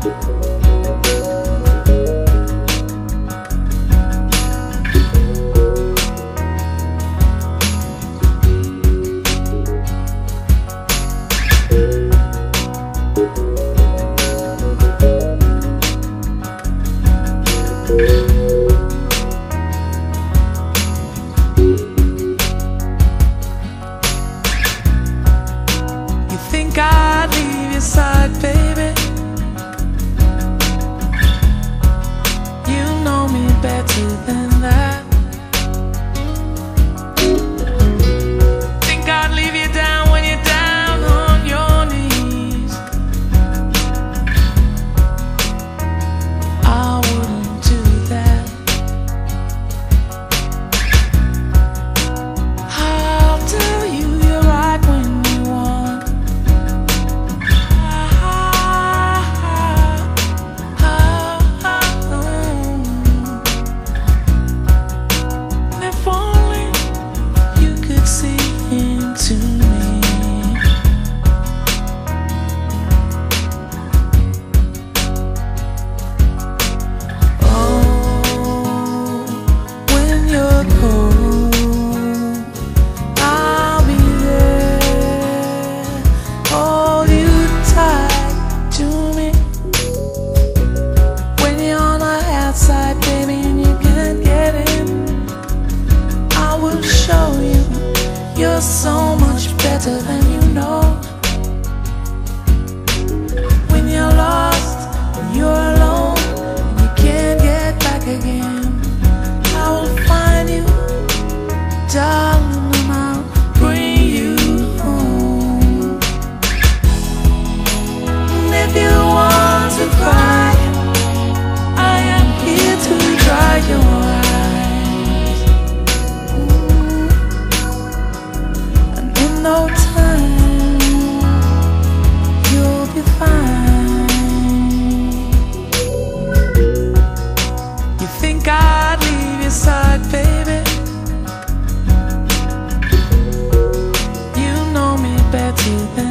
Thank to the You.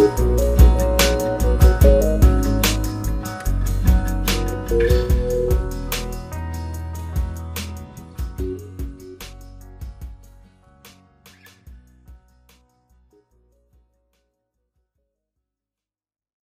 Música